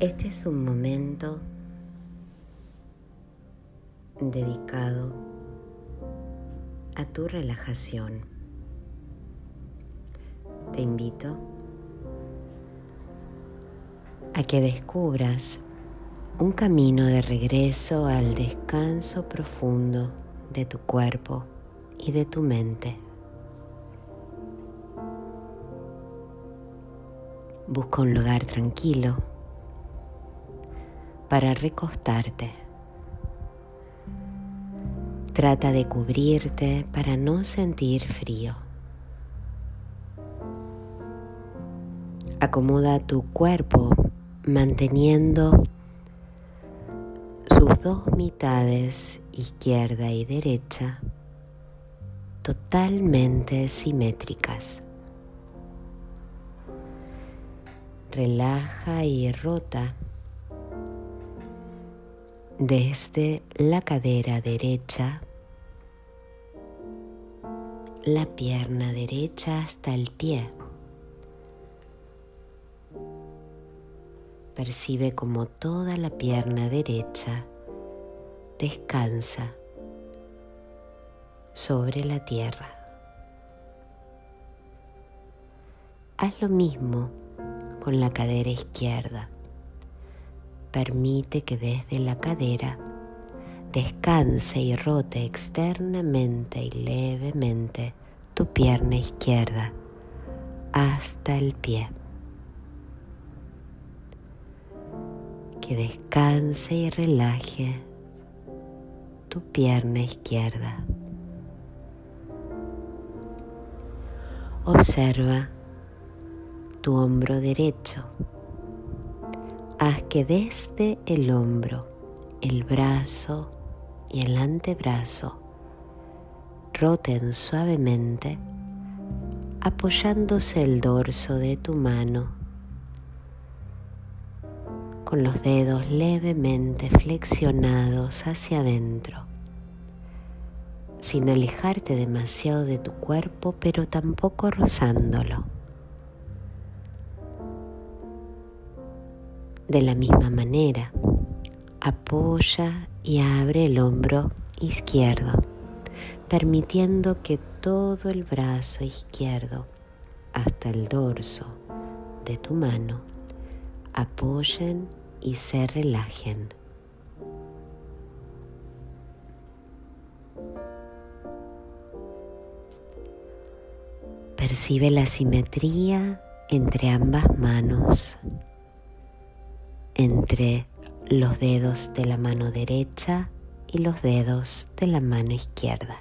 Este es un momento dedicado a tu relajación. Te invito a que descubras un camino de regreso al descanso profundo de tu cuerpo y de tu mente. Busca un lugar tranquilo para recostarte. Trata de cubrirte para no sentir frío. Acomoda tu cuerpo manteniendo sus dos mitades, izquierda y derecha, totalmente simétricas. Relaja y rota desde la cadera derecha, la pierna derecha hasta el pie. Percibe como toda la pierna derecha descansa sobre la tierra. Haz lo mismo con la cadera izquierda. Permite que desde la cadera descanse y rote externamente y levemente tu pierna izquierda hasta el pie. Que descanse y relaje tu pierna izquierda. Observa tu hombro derecho haz que desde el hombro, el brazo y el antebrazo roten suavemente apoyándose el dorso de tu mano con los dedos levemente flexionados hacia adentro, sin alejarte demasiado de tu cuerpo, pero tampoco rozándolo. De la misma manera, apoya y abre el hombro izquierdo, permitiendo que todo el brazo izquierdo hasta el dorso de tu mano apoyen y se relajen. Percibe la simetría entre ambas manos entre los dedos de la mano derecha y los dedos de la mano izquierda.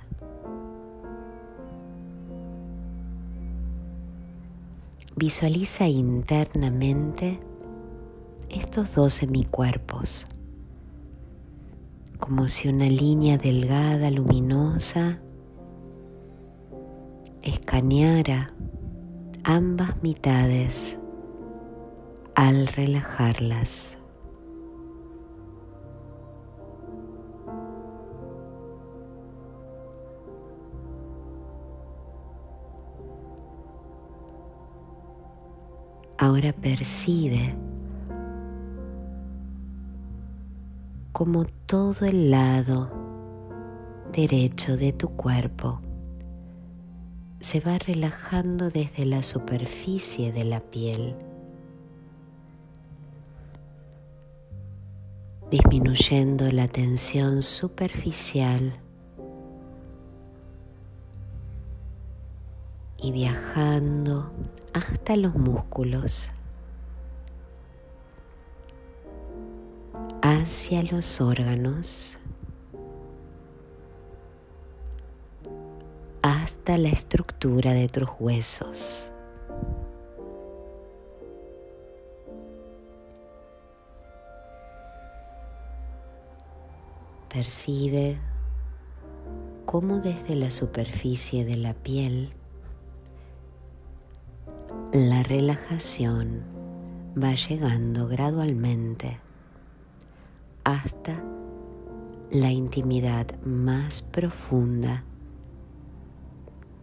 Visualiza internamente estos dos semicuerpos, como si una línea delgada, luminosa, escaneara ambas mitades al relajarlas. Ahora percibe como todo el lado derecho de tu cuerpo se va relajando desde la superficie de la piel disminuyendo la tensión superficial y viajando hasta los músculos, hacia los órganos, hasta la estructura de tus huesos. Percibe cómo desde la superficie de la piel la relajación va llegando gradualmente hasta la intimidad más profunda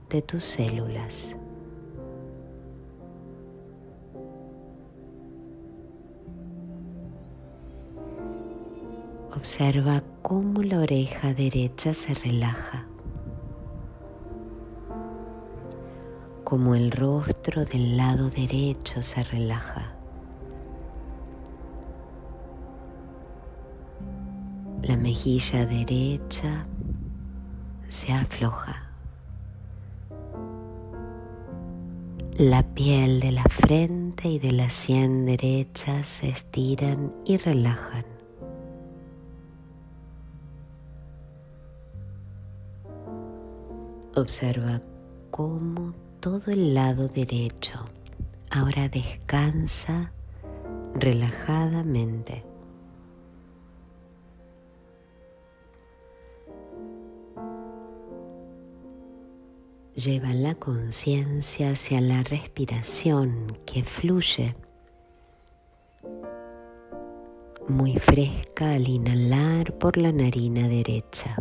de tus células. Observa cómo la oreja derecha se relaja, cómo el rostro del lado derecho se relaja. La mejilla derecha se afloja. La piel de la frente y de la sien derecha se estiran y relajan. Observa cómo todo el lado derecho ahora descansa relajadamente. Lleva la conciencia hacia la respiración que fluye muy fresca al inhalar por la narina derecha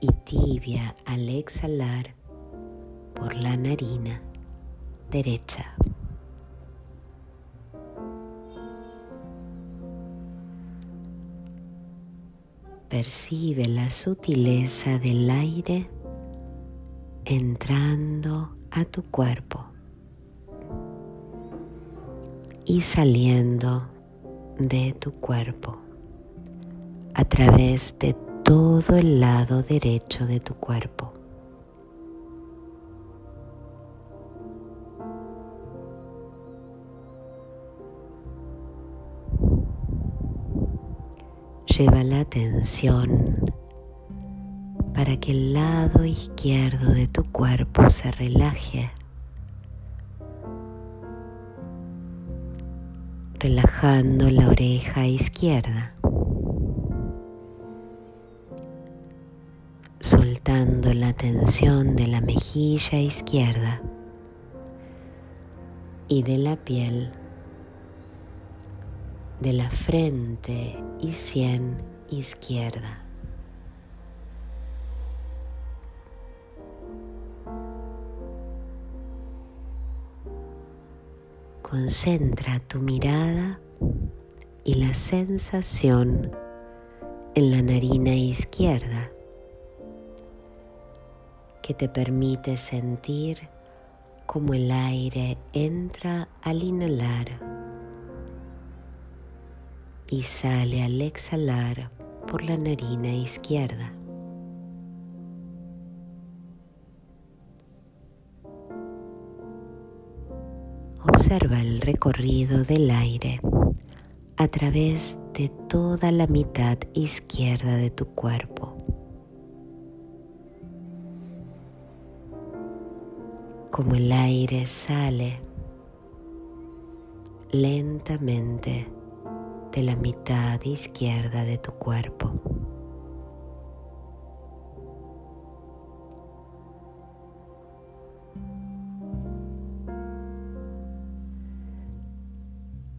y tibia al exhalar por la narina derecha. Percibe la sutileza del aire entrando a tu cuerpo y saliendo de tu cuerpo a través de todo el lado derecho de tu cuerpo. Lleva la atención para que el lado izquierdo de tu cuerpo se relaje, relajando la oreja izquierda. Soltando la tensión de la mejilla izquierda y de la piel de la frente y sien izquierda. Concentra tu mirada y la sensación en la narina izquierda que te permite sentir cómo el aire entra al inhalar y sale al exhalar por la narina izquierda. Observa el recorrido del aire a través de toda la mitad izquierda de tu cuerpo. Como el aire sale lentamente de la mitad izquierda de tu cuerpo.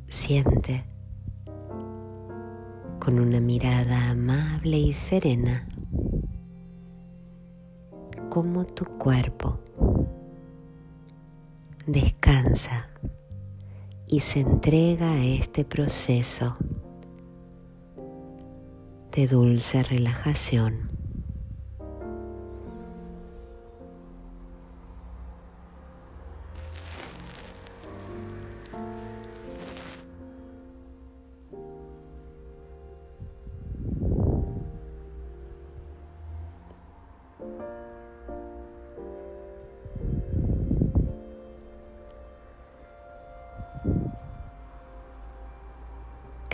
Siente con una mirada amable y serena cómo tu cuerpo descansa y se entrega a este proceso de dulce relajación.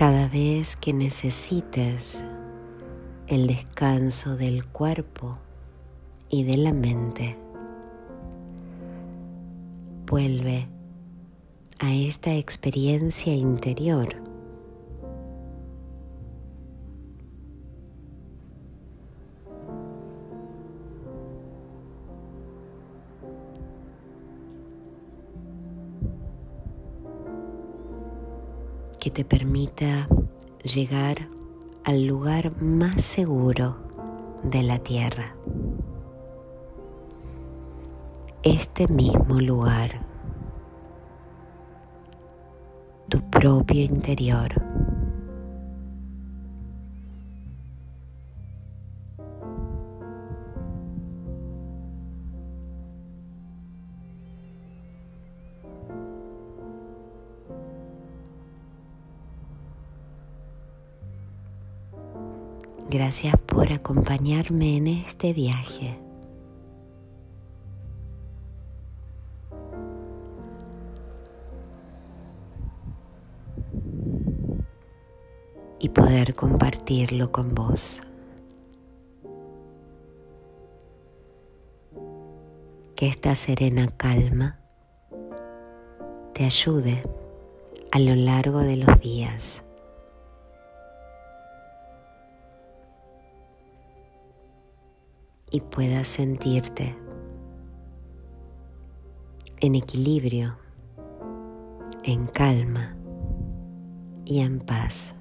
Cada vez que necesites el descanso del cuerpo y de la mente, vuelve a esta experiencia interior. Que te permita llegar al lugar más seguro de la tierra. Este mismo lugar, tu propio interior, Gracias por acompañarme en este viaje. y poder compartirlo con vos. Que esta serena calma te ayude a lo largo de los días. Y puedas sentirte en equilibrio, en calma y en paz.